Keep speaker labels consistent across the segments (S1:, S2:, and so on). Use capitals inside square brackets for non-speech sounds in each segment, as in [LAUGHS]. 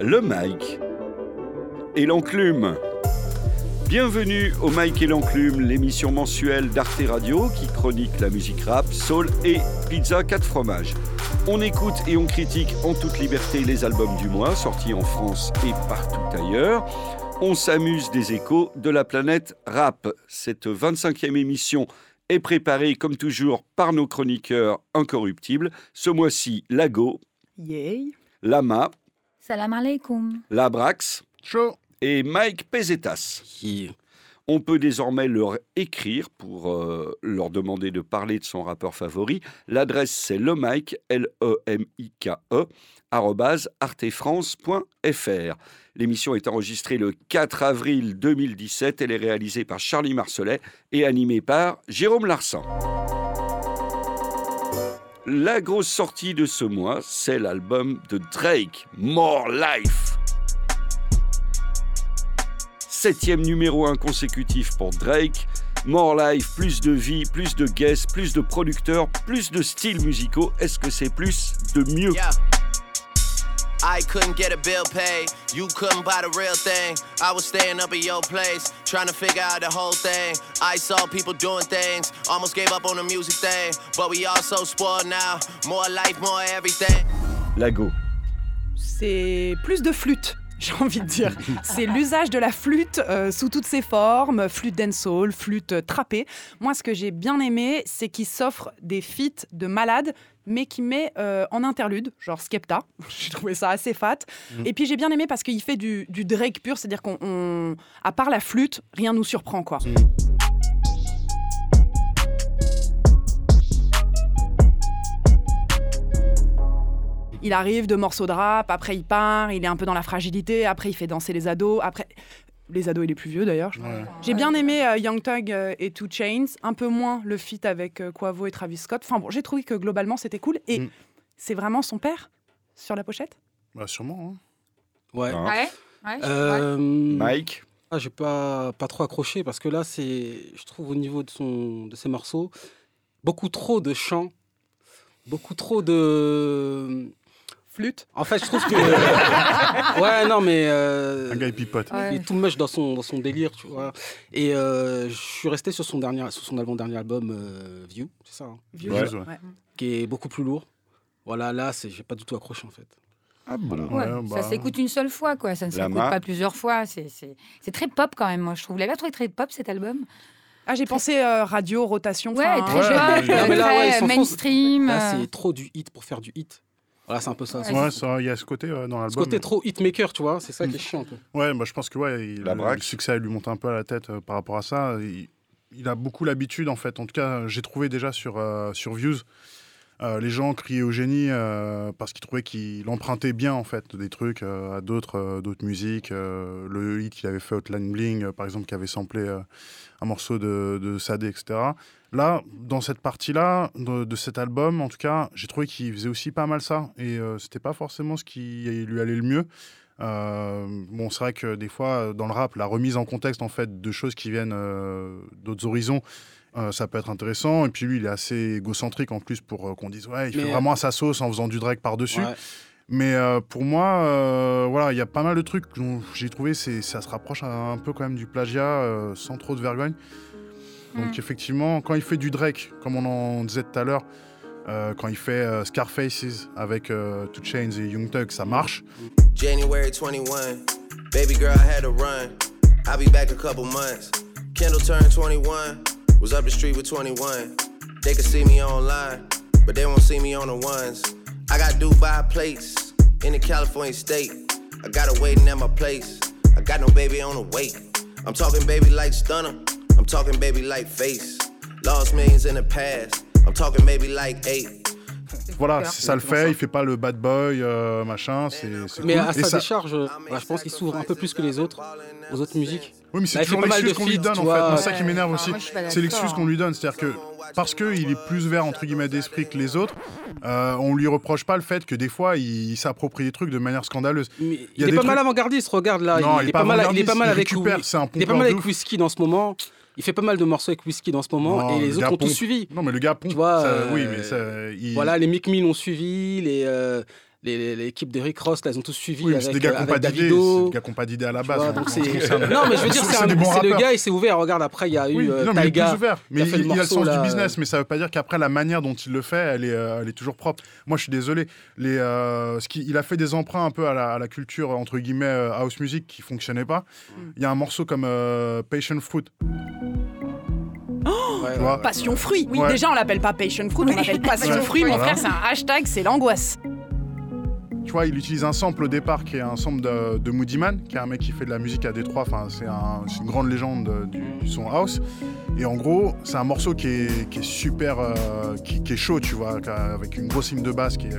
S1: le Mike et l'enclume. Bienvenue au Mike et l'enclume, l'émission mensuelle d'Arte Radio qui chronique la musique rap, soul et pizza 4 fromages. On écoute et on critique en toute liberté les albums du mois sortis en France et partout ailleurs. On s'amuse des échos de la planète rap. Cette 25e émission est préparée comme toujours par nos chroniqueurs incorruptibles. Ce mois-ci, Lago,
S2: Yay.
S1: Lama,
S3: Salam alaikum.
S1: Labrax et Mike Pesetas. On peut désormais leur écrire pour euh, leur demander de parler de son rappeur favori. L'adresse c'est lemike, L-E-M-I-K-E, arrobase artefrance.fr. L'émission est enregistrée le 4 avril 2017. Elle est réalisée par Charlie Marcelet et animée par Jérôme Larsan. La grosse sortie de ce mois, c'est l'album de Drake, More Life. Septième numéro 1 consécutif pour Drake. More Life, plus de vie, plus de guests, plus de producteurs, plus de styles musicaux. Est-ce que c'est plus de mieux?
S4: I couldn't get a bill paid. You couldn't buy the real thing. I was staying up at your place, trying to figure out the whole thing. I saw people doing things, almost gave up on the music thing. But we all so spoiled now. More life, more everything.
S1: Lago.
S2: C'est plus de flûte. [LAUGHS] J'ai envie de dire. C'est l'usage de la flûte euh, sous toutes ses formes, flûte dancehall, flûte trappée. Moi, ce que j'ai bien aimé, c'est qu'il s'offre des feats de malades, mais qui met euh, en interlude, genre Skepta. [LAUGHS] j'ai trouvé ça assez fat. Et puis j'ai bien aimé parce qu'il fait du, du Drake pur, c'est-à-dire qu'on, on- à part la flûte, rien nous surprend, quoi. Il arrive de morceaux de rap, après il part, il est un peu dans la fragilité, après il fait danser les ados, après les ados il est plus vieux d'ailleurs. je crois. J'ai bien aimé euh, Young Thug euh, et Two Chains, un peu moins le feat avec euh, Quavo et Travis Scott. Enfin bon, j'ai trouvé que globalement c'était cool et
S5: Mm.
S2: c'est vraiment son père sur la pochette?
S5: Bah, sûrement.
S6: Ouais.
S1: Hein
S3: Ouais. ouais, je- ouais.
S6: Euh,
S1: Mike?
S6: ah, j'ai pas, pas trop accroché parce que là, c'est, je trouve au niveau de, son, de ses morceaux, beaucoup trop de chants, beaucoup trop de.
S2: Flûte.
S6: En fait, je trouve que. ouais, non, mais. euh,
S5: Un gars pipote.
S6: Il est tout much dans son, dans son délire, tu vois. Et euh, je suis resté sur son, dernier, sur son avant-dernier album, euh, View, c'est ça, hein,
S2: Vieux.
S5: Ouais.
S2: Ouais.
S6: qui est beaucoup plus lourd. Voilà, là, c'est, j'ai pas du tout accroché en fait.
S5: Ah bon
S3: Ouais,
S5: ouais, bah,
S3: Ça s'écoute une seule fois, quoi. Ça ne s'écoute pas plusieurs fois. C'est- C'est c'est très pop quand même, moi, je trouve. Vous l'avez pas trouvé très pop cet album?
S2: Ah, j'ai pensé euh, radio, rotation.
S3: Ouais, très
S5: ouais,
S3: jeune, très mainstream.
S6: Là,
S3: euh,
S6: c'est trop du hit pour faire du hit. Voilà, c'est un peu ça.
S3: Ouais,
S5: ça, il y a ce côté euh, dans
S6: Ce
S5: l'album.
S6: côté trop hitmaker, tu vois, c'est ça qui est chiant un peu.
S5: Ouais, bah, je pense que ouais, il-
S1: La
S5: le, le succès lui monte un peu à la tête euh, par rapport à ça. Il, il a beaucoup l'habitude, en fait. En tout cas, j'ai trouvé déjà sur, euh, sur Views, euh, les gens criaient au génie euh, parce qu'ils trouvaient qu'il empruntait bien, en fait, des trucs euh, à d'autres d'autres musiques. le hit qu'il avait fait Hotline Bling, par exemple, qui avait samplé un morceau de, de Sade, etc. Là, dans cette partie-là, de, de cet album, en tout cas, j'ai trouvé qu'il faisait aussi pas mal ça. Et c'était pas forcément ce qui lui allait le mieux. Bon, c'est vrai que des fois, dans le rap, la remise en contexte en fait de choses qui viennent d'autres horizons, euh, ça peut être intéressant. Et puis lui, il est assez égocentrique en plus pour euh, qu'on dise ouais, il fait
S6: Mais-
S5: vraiment à sa sauce en faisant du drag par dessus.
S6: Ouais.
S5: Mais euh, pour moi, euh, voilà, il y a pas mal de trucs dont j'ai trouvé, c'est ça se rapproche un peu quand même du plagiat, euh, sans trop de vergogne. Donc
S3: Mm.
S5: effectivement, quand il fait du Drake, comme on en disait tout à l'heure, euh, quand il fait euh, Scarfaces avec euh, Two Chainz et Young Thug, ça marche.
S4: January 21. Baby girl, I had to run. I'll be back a couple months. Kendall turned 21. Was up the street with 21. They could see me online, but they won't see me on the ones. I got Dubai plates in the California state. I got her waiting at my place. I got no baby on the wait. I'm talking baby like stunner. I'm talking baby like face. Lost millions in the past. I'm talking maybe like eight.
S5: Voilà, ça le fait, il fait pas le bad boy, euh, machin, c'est
S6: Mais
S5: cool.
S6: à
S5: Et
S6: sa
S5: ça-
S6: décharge, euh, voilà, je pense qu'il s'ouvre un peu plus que les autres, aux autres musiques.
S5: Oui, mais c'est
S6: fait
S5: toujours l'excuse qu'on lui donne en
S6: vois.
S5: fait. C'est ça qui m'énerve aussi. C'est l'excuse
S3: d'accord.
S5: qu'on lui donne. C'est-à-dire que parce qu'il est plus vert entre guillemets d'esprit que les autres, euh, on lui reproche pas le fait que des fois il, s'approprie des trucs de manière scandaleuse.
S6: Mais
S5: y a
S6: il est
S5: des
S6: pas
S5: trucs-
S6: mal avant-gardiste, regarde là.
S5: Non,
S6: il, est pas mal, il est pas mal avec
S5: il récupère, c'est un
S6: il est pas mal avec. Whisky dans ce moment. Il fait pas mal de morceaux avec Whisky dans ce moment
S5: Non,
S6: et les
S5: le
S6: autres
S5: gars
S6: ont tout
S5: pompe.
S6: suivi.
S5: Non, mais le g'a pompe.
S6: Tu vois,
S5: ça,
S6: euh,
S5: oui, mais ça, il-
S6: Voilà, les Mick Mill ont suivi, les, euh, les- l'équipe d'Eric Ross, là, ils ont tous suivi
S5: Oui,
S6: avec,
S5: c'est des gars qui
S6: euh,
S5: n'ont pas d'idée. C'est des gars qui n'ont pas d'idée à la base.
S6: vois,
S5: hein,
S6: donc [LAUGHS] non, mais je veux dire, c'est le gars, il s'est ouvert. Regarde, après, il y a eu
S5: Oui,
S6: euh,
S5: non, mais il est ouvert. Mais il, il a le sens
S6: là,
S5: du business, mais ça veut pas dire qu'après la manière dont il le fait, elle est, euh, elle est toujours propre. Moi, je suis désolé. Les, euh, ce qui, il a fait des emprunts un peu à la, à la culture entre guillemets euh, house music qui fonctionnait pas. Il y a un morceau comme euh, Patient Fruit.
S6: Ouais, ouais.
S2: Passion fruit. Oui,
S5: Ouais.
S2: déjà, on l'appelle pas passion fruit, on l'appelle [LAUGHS] passion
S5: Ouais.
S2: fruit. Mon
S5: Voilà.
S2: frère, c'est un hashtag, c'est l'angoisse.
S5: Tu vois, il utilise un sample au départ qui est un sample de, Moody Man, qui est un mec qui fait de la musique à Détroit. Enfin, c'est un- c'est une grande légende euh, du, son house. Et en gros, c'est un morceau qui est, super, euh, qui, est chaud, tu vois, avec une grosse ligne de basse qui est,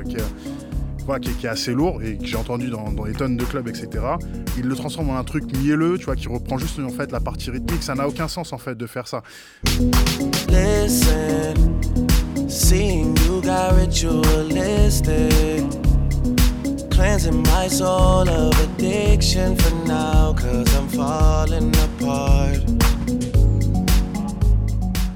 S5: assez lourd et que j'ai entendu dans, dans des tonnes de clubs, etc. Il le transforme en un truc mielleux, tu vois, qui reprend juste en fait la partie rythmique. Ça n'a aucun sens en fait de faire ça.
S4: Listen, Cleansing my soul of addiction for now, cause I'm falling apart.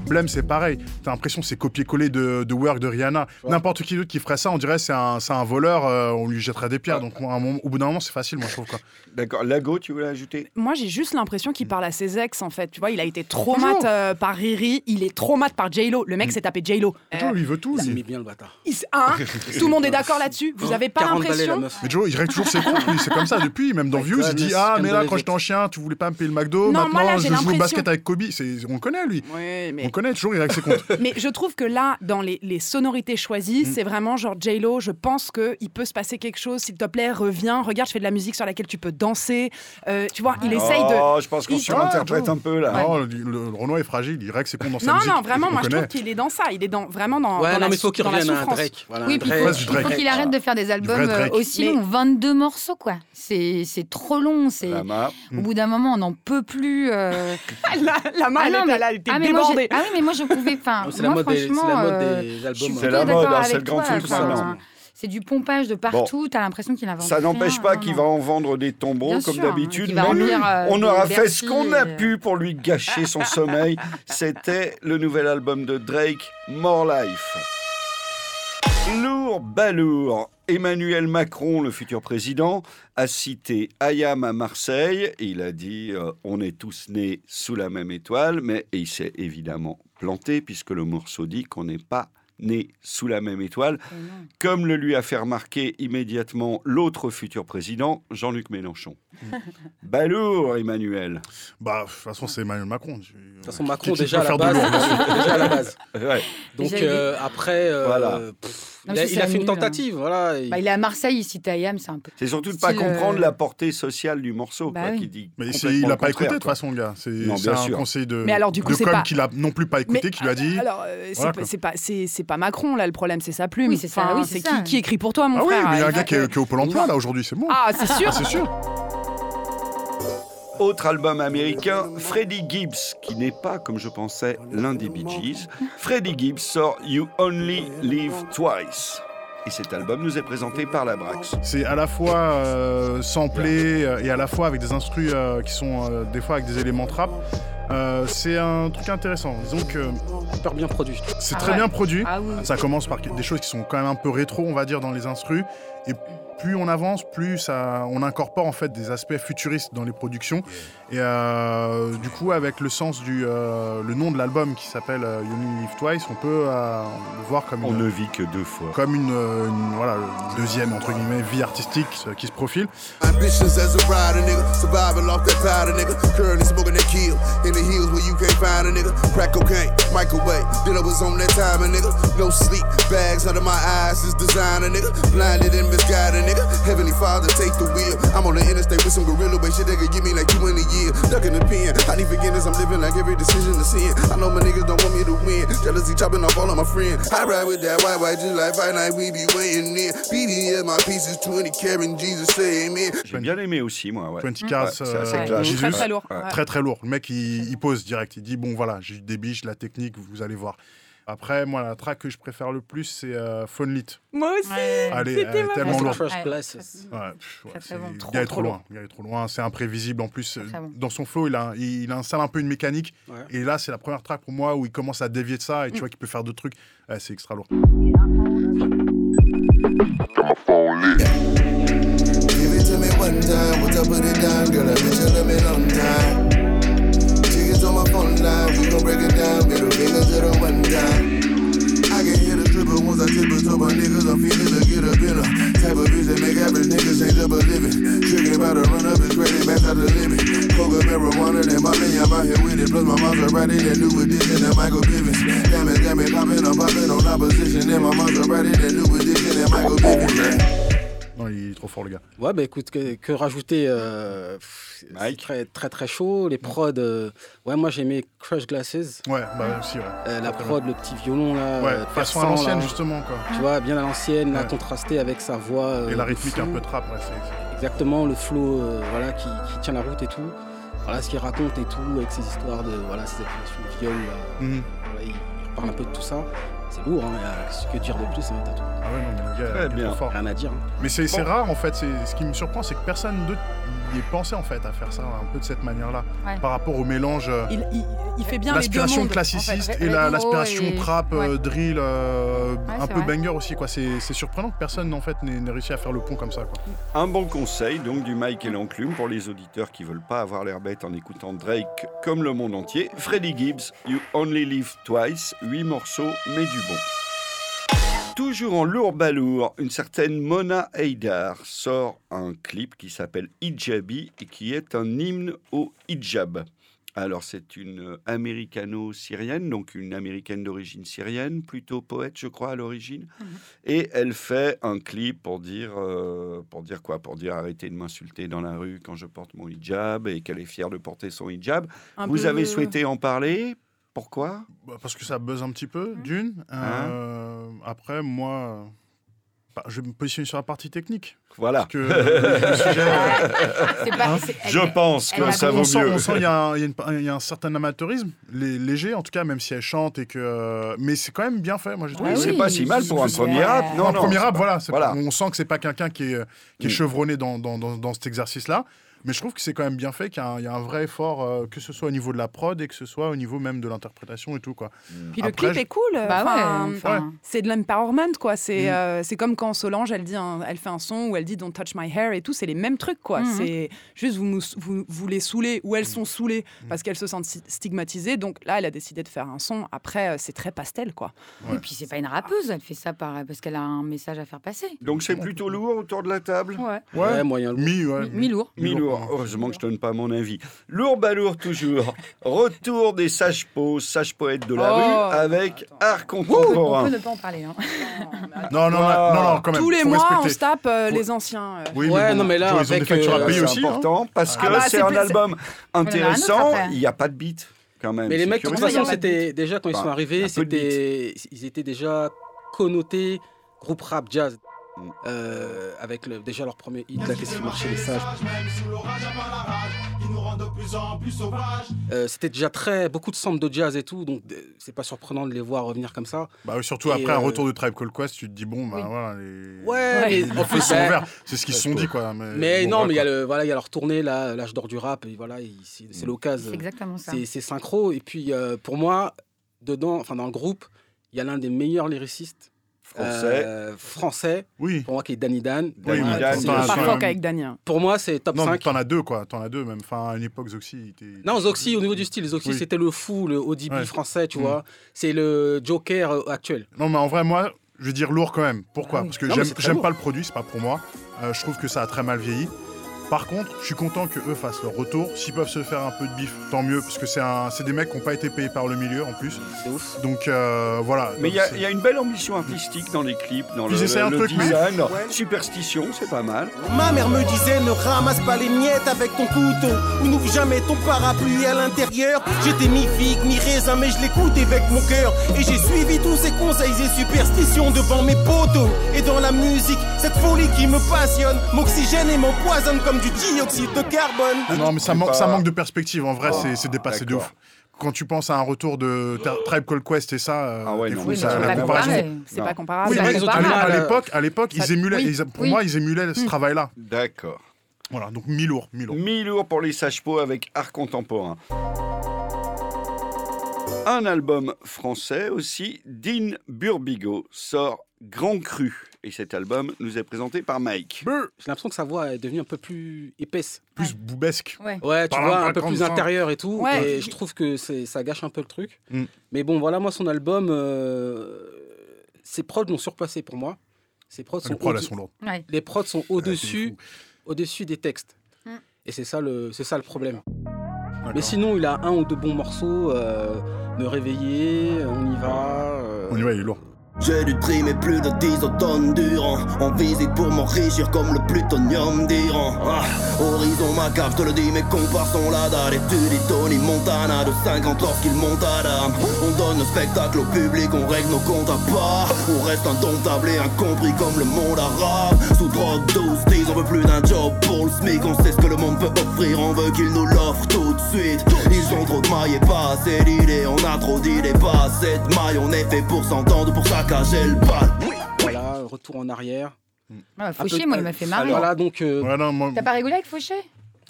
S5: Blême, c'est pareil. T'as l'impression que c'est copier-coller de, de Work de Rihanna. N'importe qui d'autre qui ferait ça, on dirait c'est un, c'est un voleur, euh, on lui jetterait des pierres. Donc, un moment- au bout d'un moment, c'est facile, moi, je trouve. Quoi.
S1: D'accord. Lago, tu voulais ajouter?
S2: Moi, j'ai juste l'impression qu'il parle à ses ex, en fait. Tu vois, il a été mat euh, par Riri, il est trop mat par J-Lo. Le mec s'est tapé J-Lo. Euh,
S5: il veut tout.
S6: Il s'aimait bien le bâtard.
S2: il hein? Tout le monde est [LAUGHS] d'accord là-dessus? Vous avez pas
S6: 40 balais, la
S2: l'impression?
S5: Mais Joe, il règle toujours ses comptes, lui. C'est comme ça depuis. Même dans
S6: Ouais,
S5: Views, il dit Ah, mais là, quand j'étais en chien, tu voulais pas me payer le McDo.
S2: Non,
S5: Maintenant, je joue au basket avec Kobe. On le connaît, lui.
S2: Oui, mais...
S5: On connaît, toujours, il règle ses comptes. [LAUGHS]
S2: Mais je trouve que là, dans les, les sonorités choisies,
S5: Mm.
S2: c'est vraiment genre J-Lo, je pense qu'il peut se passer quelque chose. S'il te plaît, reviens. Regarde, je fais de la musique sur laquelle tu peux danser. Euh, tu vois, il essaye de.
S1: Oh, je pense qu'on
S2: il-
S1: surinterprète un peu là.
S5: Non, le, le- le Renoir est fragile, il règle ses comptes dans sa
S2: Non,
S5: musique.
S2: non, vraiment,
S5: On
S2: moi je trouve qu'il est dans ça. Il est dans, vraiment dans,
S6: Ouais,
S2: dans
S6: non,
S2: la,
S6: mais il faut qu'il revienne à un
S2: souffrance.
S6: Drake. Voilà,
S3: Oui,
S6: un
S3: puis il
S6: Drake.
S3: faut, qu'il arrête de faire des albums euh, aussi longs, 22 morceaux quoi. C'est c'est trop long. C'est au bout d'un moment on n'en peut plus. euh. [LAUGHS]
S2: la, main,
S3: Ah
S2: elle,
S3: non,
S2: était,
S3: ah,
S2: débordée.
S3: ah oui, mais moi je pouvais. Enfin, [LAUGHS]
S6: Non, C'est la
S3: moi
S6: mode des- c'est
S3: franchement,
S6: la mode
S3: euh.
S1: C'est la mode, hein, c'est le grand truc maintenant.
S3: C'est du pompage de partout. T'as l'impression qu'il invente.
S1: Ça n'empêche pas qu'il va en vendre des tombeaux
S3: Bien
S1: comme
S3: sûr, hein,
S1: d'habitude. Mais nous,
S3: euh,
S1: on aura fait ce qu'on a
S3: et-
S1: pu pour lui gâcher son sommeil. [LAUGHS] C'était le nouvel album de Drake, More Life. Lourd, balourd. Emmanuel Macron, le futur président, a cité Ayam à Marseille. Il a dit euh, On est tous nés sous la même étoile. Mais et il s'est évidemment planté, puisque le morceau dit qu'on n'est pas nés sous la même étoile,
S3: non.
S1: comme le lui a fait remarquer immédiatement l'autre futur président, Jean-Luc Mélenchon. [LAUGHS] Balourd, Emmanuel.
S5: Bah, de toute façon, c'est Emmanuel Macron. De
S6: toute façon, Macron, déjà, à la base, déjà à la base.
S1: Ouais.
S6: Donc euh, après, euh,
S1: Voilà.
S6: pff,
S3: Non,
S6: il, a, il fait une
S3: hein.
S6: tentative, voilà. et-
S3: Bah, il est à Marseille, ici, Tayam, c'est un peu.
S1: C'est surtout de ne pas
S3: Style,
S1: comprendre
S3: euh,
S1: la portée sociale du morceau,
S3: Bah
S1: quoi,
S3: oui.
S1: qui dit
S5: Mais il n'a pas écouté de toute façon, le gars. C'est
S1: Non,
S5: c'est
S1: bien
S5: un
S1: sûr.
S5: conseil de,
S2: Mais alors, du coup,
S5: de
S2: c'est
S5: com
S2: pas-
S5: qu'il a non plus pas écouté, qui lui a dit.
S2: Alors, euh, c'est
S5: Voilà,
S2: c'est pas, c'est, c'est pas Macron, là, le problème, c'est sa plume.
S3: Oui, c'est ça,
S2: Enfin,
S3: oui,
S2: c'est
S3: c'est
S2: qui, écrit pour toi, mon
S5: Ah oui,
S2: frère?
S5: mais il y a un
S2: Euh,
S5: gars qui est, au Pôle emploi là aujourd'hui, c'est bon.
S2: Ah, c'est sûr
S5: Ah, c'est sûr.
S1: Autre album américain, Freddie Gibbs, qui n'est pas, comme je pensais, l'un des Bee Gees. Freddie Gibbs sort You Only Live Twice. Et cet album nous est présenté par la Brax.
S5: C'est à la fois euh, samplé euh, et à la fois avec des instrus euh, qui sont euh, des fois avec des éléments trap. Euh, c'est un truc intéressant. Disons que
S6: Super bien produit.
S5: c'est
S3: Ah
S5: très
S3: ouais.
S5: bien produit.
S3: Ah oui.
S5: Ça commence par des choses qui sont quand même un peu rétro, on va dire, dans les instrus. Et plus on avance, plus ça, on incorpore en fait des aspects futuristes dans les productions. Et euh, du coup, avec le sens du euh, le nom de l'album qui s'appelle euh, You Only Live Twice, on peut euh, le voir comme
S1: On
S5: une,
S1: ne vit que deux fois.
S5: comme une, une- voilà, une deuxième entre guillemets vie artistique qui se profile.
S7: Ambitions as a rider, nigga. Surviving off that powder, nigga. Currently smoking that kill. In the hills where you can't find a nigga. Crack cocaine, microwave. Then I was on that time, nigga. No sleep. Bags under my eyes is designer, nigga. Blinded and misguided, nigga. Heavenly Father, take the wheel. I'm on the interstate with some gorilla way shit that could give me like 200 years. Ducking the pen. I need forgiveness. I'm living like every decision to sin. I know my niggas don't want me to win. Jealousy chopping off all of my friends. I ride with that white, white, just like fight night. We be waiting in. BD my pieces, 20 carrying Jesus, say amen.
S1: J'ai bien aimé aussi, moi. Ouais.
S5: 20
S1: Ouais,
S5: Cars,
S1: c'est assez
S5: euh,
S1: classe.
S5: Jesus.
S2: Très, très lourd.
S1: Ouais.
S2: Ouais.
S5: Très très lourd. Le mec il, il pose direct. Il dit bon voilà, j'ai eu des biches, la technique, vous allez voir. Après, moi, la track que je préfère le plus, c'est euh, Phone Lit.
S2: Moi aussi
S3: Ouais.
S5: Elle est tellement lourde.
S6: First
S3: Ouais. Bon.
S2: Trop,
S5: gars est
S2: trop
S5: loin. Est trop loin. C'est imprévisible en plus.
S3: Bon.
S5: Dans son flow, il, a, il, il installe un peu une mécanique.
S6: Ouais.
S5: Et là, c'est la première track pour moi où il commence à dévier de ça et tu vois qu'il peut faire d'autres trucs. Ouais, c'est extra lourd.
S6: Bah écoute, que, que rajouter euh,
S1: Mike
S6: très, très très chaud. Les prods, euh, ouais, moi j'ai aimé Crush Glasses.
S5: Ouais, bah aussi, ouais.
S6: Euh, la prod, le petit violon là,
S5: Ouais, façon à l'ancienne,
S6: là.
S5: justement, quoi.
S6: Tu vois, bien à l'ancienne, là,
S5: Ouais.
S6: contrasté avec sa voix. euh,
S5: Et la rythmique un peu trap, ouais, c'est-
S6: Exactement, le flow euh, voilà, qui, qui tient la route et tout. Voilà ce qu'il raconte et tout, avec ses histoires de voilà, ses accusations de viol. là.
S5: c'est-.
S6: Voilà, il, il reparle un peu de tout ça. C'est lourd, hein, a- ce que dire de plus, hein, t'as tout.
S5: Ah ouais, non, mais le gars.
S6: Rien à dire. hein.
S5: Mais c'est
S1: Bon.
S5: rare en fait, c'est ce qui me surprend, c'est que personne d'autre y ait pensé en fait à faire ça un peu de cette manière-là,
S3: Ouais.
S5: par rapport au mélange, euh,
S2: Il, il- il fait bien
S5: l'aspiration
S2: en
S5: classiciste
S3: fait.
S5: et la- l'aspiration
S3: et-
S5: trap, euh,
S3: ouais.
S5: drill, euh, un peu
S3: vrai.
S5: banger aussi quoi. C'est c'est surprenant que personne en fait n'ait n'ait réussi à faire le pont comme ça quoi.
S1: Un bon conseil donc du Mike et l'enclume pour les auditeurs qui veulent pas avoir l'air bête en écoutant Drake comme le monde entier. Freddie Gibbs, You Only Live Twice, 8 morceaux mais du bon. Toujours en lourd balourd, une certaine Mona Haydar sort un clip qui s'appelle Hijabi et qui est un hymne au hijab. Alors c'est une américano-syrienne, donc une américaine d'origine syrienne, plutôt poète je crois à l'origine. Et elle fait un clip pour dire, euh, pour dire quoi? Pour dire arrêtez de m'insulter dans la rue quand je porte mon hijab et qu'elle est fière de porter son hijab.
S2: Un
S1: Vous
S2: peu-
S1: avez souhaité en parler? Pourquoi?
S5: Bah, parce que ça buzz un petit peu, d'une. Euh, après moi, euh, bah, je vais me positionner sur la partie technique.
S1: Voilà.
S5: Parce que le sujet, [LAUGHS] euh,
S3: pas-
S5: Hein
S3: elle-
S1: Je pense
S3: elle
S1: que
S3: a
S1: ça vaut
S5: on sent,
S1: mieux.
S5: on sent il y, a un- y y a certain amateurisme, lé- léger en tout cas, même si elle chante et que. euh, mais c'est quand même bien fait. Moi, j'ai trouvé.
S1: C'est pas si mal pour un premier rap. Non,
S5: un
S1: non,
S5: premier rap,
S1: pas-
S5: voilà, on sent que c'est pas quelqu'un qui est, qui est
S1: Mm.
S5: chevronné dans, dans, dans, dans cet exercice-là. Mais je trouve que c'est quand même bien fait, qu'il y, a un- il y a un vrai effort, euh, que ce soit au niveau de la prod et que ce soit au niveau même de l'interprétation et tout. Quoi.
S2: Puis le clip
S5: je-
S2: est cool.
S3: Bah
S2: enfin,
S3: ouais. enfin,
S2: C'est de l'empowerment, quoi. C'est
S5: Mm.
S2: euh, c'est comme quand Solange, elle, dit un- elle fait un son où elle dit Don't touch my hair et tout. C'est les mêmes trucs, quoi.
S3: Mhm.
S2: C'est juste vous, vous, vous les saoulez ou elles
S5: Mm.
S2: sont saoulées parce qu'elles se sentent stigmatisées. Donc là, elle a décidé de faire un son. Après, euh, c'est très pastel, quoi.
S3: Et puis c'est pas une rappeuse, elle fait ça par, parce qu'elle a un message à faire passer.
S1: Donc c'est plutôt lourd autour de la table
S3: Ouais.
S6: Ouais, moyen lourd.
S5: Mi, ouais,
S3: Mi- Mi-lourd.
S1: Heureusement que je donne pas mon avis. Lourd balourd toujours. [LAUGHS] Retour des sages-pots, sages-poètes de la
S2: Oh,
S1: rue avec
S2: attends.
S1: art
S3: On
S1: contemporain.
S3: peut ne pas en parler. Hein. [LAUGHS]
S5: Non, non, non, non, quand même.
S2: Tous les mois, on se tape euh, les anciens. euh.
S5: Oui,
S6: Ouais,
S5: bon,
S6: non, mais là,
S5: ils ont des
S6: avec, euh,
S1: C'est
S5: aussi. hein.
S1: important parce que
S2: Ah bah,
S1: c'est un album intéressant. Il n'y a pas de beat quand même.
S6: Mais les mecs, de toute façon, c'était déjà quand ils sont arrivés, c'était, ils étaient déjà connotés groupe rap jazz.
S1: Mm.
S6: Euh, avec le- déjà leur premier hit, là, qu'est-ce qui marchait les sages. Euh, c'était déjà très beaucoup de samples de jazz et tout, donc euh, c'est pas surprenant de les voir revenir comme ça.
S5: Bah, surtout
S6: Et,
S5: après un retour de Tribe Called Quest, tu te dis, bon, bah
S3: Oui.
S5: voilà. Les...
S6: Ouais,
S5: plus, ils sont ouverts. C'est ce qu'ils se sont dit, quoi. Mais,
S6: Mais
S5: bon,
S6: non, mais il y a le, voilà, il y a leur tournée là, l'âge d'or du rap, et voilà, il- c'est, c'est l'occasion.
S3: C'est exactement ça.
S6: C'est, c'est synchro. Et puis euh, pour moi, dedans, enfin dans le groupe, il y a l'un des meilleurs lyricistes
S1: Français.
S6: euh, français,
S5: Oui.
S6: pour moi qui est Danny Dan.
S1: Danny
S5: mais
S1: Dan,
S2: fuck avec Damien.
S6: Pour moi, c'est top
S5: Non, mais
S6: 5.
S5: t'en as deux, quoi. T'en as deux, même. Enfin, à une époque, Zoxy, il était.
S6: Non, Zoxy, au niveau du style, Zoxy,
S5: Oui.
S6: c'était le fou, le ODB
S5: Ouais.
S6: français, tu
S5: Mm.
S6: vois. C'est le Joker euh, actuel.
S5: Non, mais en vrai, moi, je vais dire lourd quand même. Pourquoi?
S6: Ah oui.
S5: Parce que j'aime pas le produit, c'est pas pour moi. Euh, je trouve que ça a très mal vieilli. Par contre, je suis content que eux fassent leur retour. S'ils peuvent se faire un peu de bif, tant mieux, parce que c'est un- c'est des mecs qui n'ont pas été payés par le milieu en plus.
S6: C'est ouf.
S5: Donc euh, voilà.
S1: Mais il y, a- y une belle ambition artistique dans les clips, dans
S5: Ils
S1: le,
S5: un
S1: le
S5: truc, mais-
S1: design. Superstition, c'est pas mal.
S8: Ma mère me disait ne ramasse pas les miettes avec ton couteau Ou n'ouvre jamais ton parapluie à l'intérieur J'étais mi-figue, mi-raisin mais je l'écoutais avec mon cœur Et j'ai suivi tous ces conseils et superstitions devant mes poteaux Et dans la musique, cette folie qui me passionne M'oxygène et m'empoisonne comme du dioxyde de carbone
S5: Non, mais ça,
S1: pas-
S5: ça manque de perspective. En vrai,
S1: Oh,
S5: c'est- dépassé de ouf. Quand tu penses à un retour de Tribe Called Quest et ça, euh,
S1: Ah ouais, non,
S5: ça-
S1: c'est
S5: la
S1: pas
S5: comparaison.
S3: pareil.
S2: C'est
S1: Non.
S2: pas comparable.
S6: Oui, mais
S5: À l'époque, à l'époque, ils émulaient.
S3: oui,
S5: ils- pour
S3: oui.
S5: moi, ils émulaient ce travail-là.
S1: D'accord.
S5: Voilà, donc mi-lourd, mi-lourd.
S1: Mi-lourd pour les sages-pots avec art contemporain. Un album français aussi, Dean Burbigo sort Grand Cru. Et cet album nous est présenté par Mike.
S6: J'ai l'impression que sa voix est devenue un peu plus épaisse.
S5: Plus boubesque.
S3: Ouais.
S6: Ouais, tu
S5: Par
S6: vois,
S5: un
S6: un peu plus
S5: ça.
S6: intérieur et tout.
S2: Ouais.
S6: Et je trouve que c'est- ça gâche un peu le truc.
S5: Mm.
S6: Mais bon, voilà, moi, son album, euh, ses prods l'ont surpassé pour moi. Ses prods
S5: Les
S6: sont
S5: prods, elles
S6: au-
S5: sont lourdes.
S3: Ouais.
S6: les prods sont
S5: c'est
S6: au-dessus au-dessus des textes.
S3: Mm.
S6: Et c'est ça, le, c'est ça le problème. Mais sinon, il a un ou deux bons morceaux. euh, Me réveiller, on y va. euh,
S5: On y va, il est lourd.
S9: J'ai dû trimer plus de 10 automnes durant. En visite pour m'enrichir comme le plutonium d'Iran. Ah, Horizon macabre, je te le dis, mes compas sont là. D'aller Tu dis Tony Montana de 50 lorsqu'il monte à dame On donne le spectacle au public, on règle nos comptes à part. On reste indomptable et incompris comme le monde arabe. Sous drogue 12, 10, on veut plus d'un job pour le SMIC. On sait ce que le monde peut offrir, on veut qu'il nous l'offre tout de suite. Ils ont trop de mailles et pas assez d'idées On a trop d'idées, pas assez de mailles. On est fait pour s'entendre, pour saccager le bal
S6: Voilà, retour en arrière.
S3: Ah,
S6: Un
S3: Fauché,
S6: peu-
S3: moi, il m'a fait marrer.
S6: Voilà, donc. euh,
S5: Ouais, non, moi,
S3: T'as pas rigolé avec Fauché?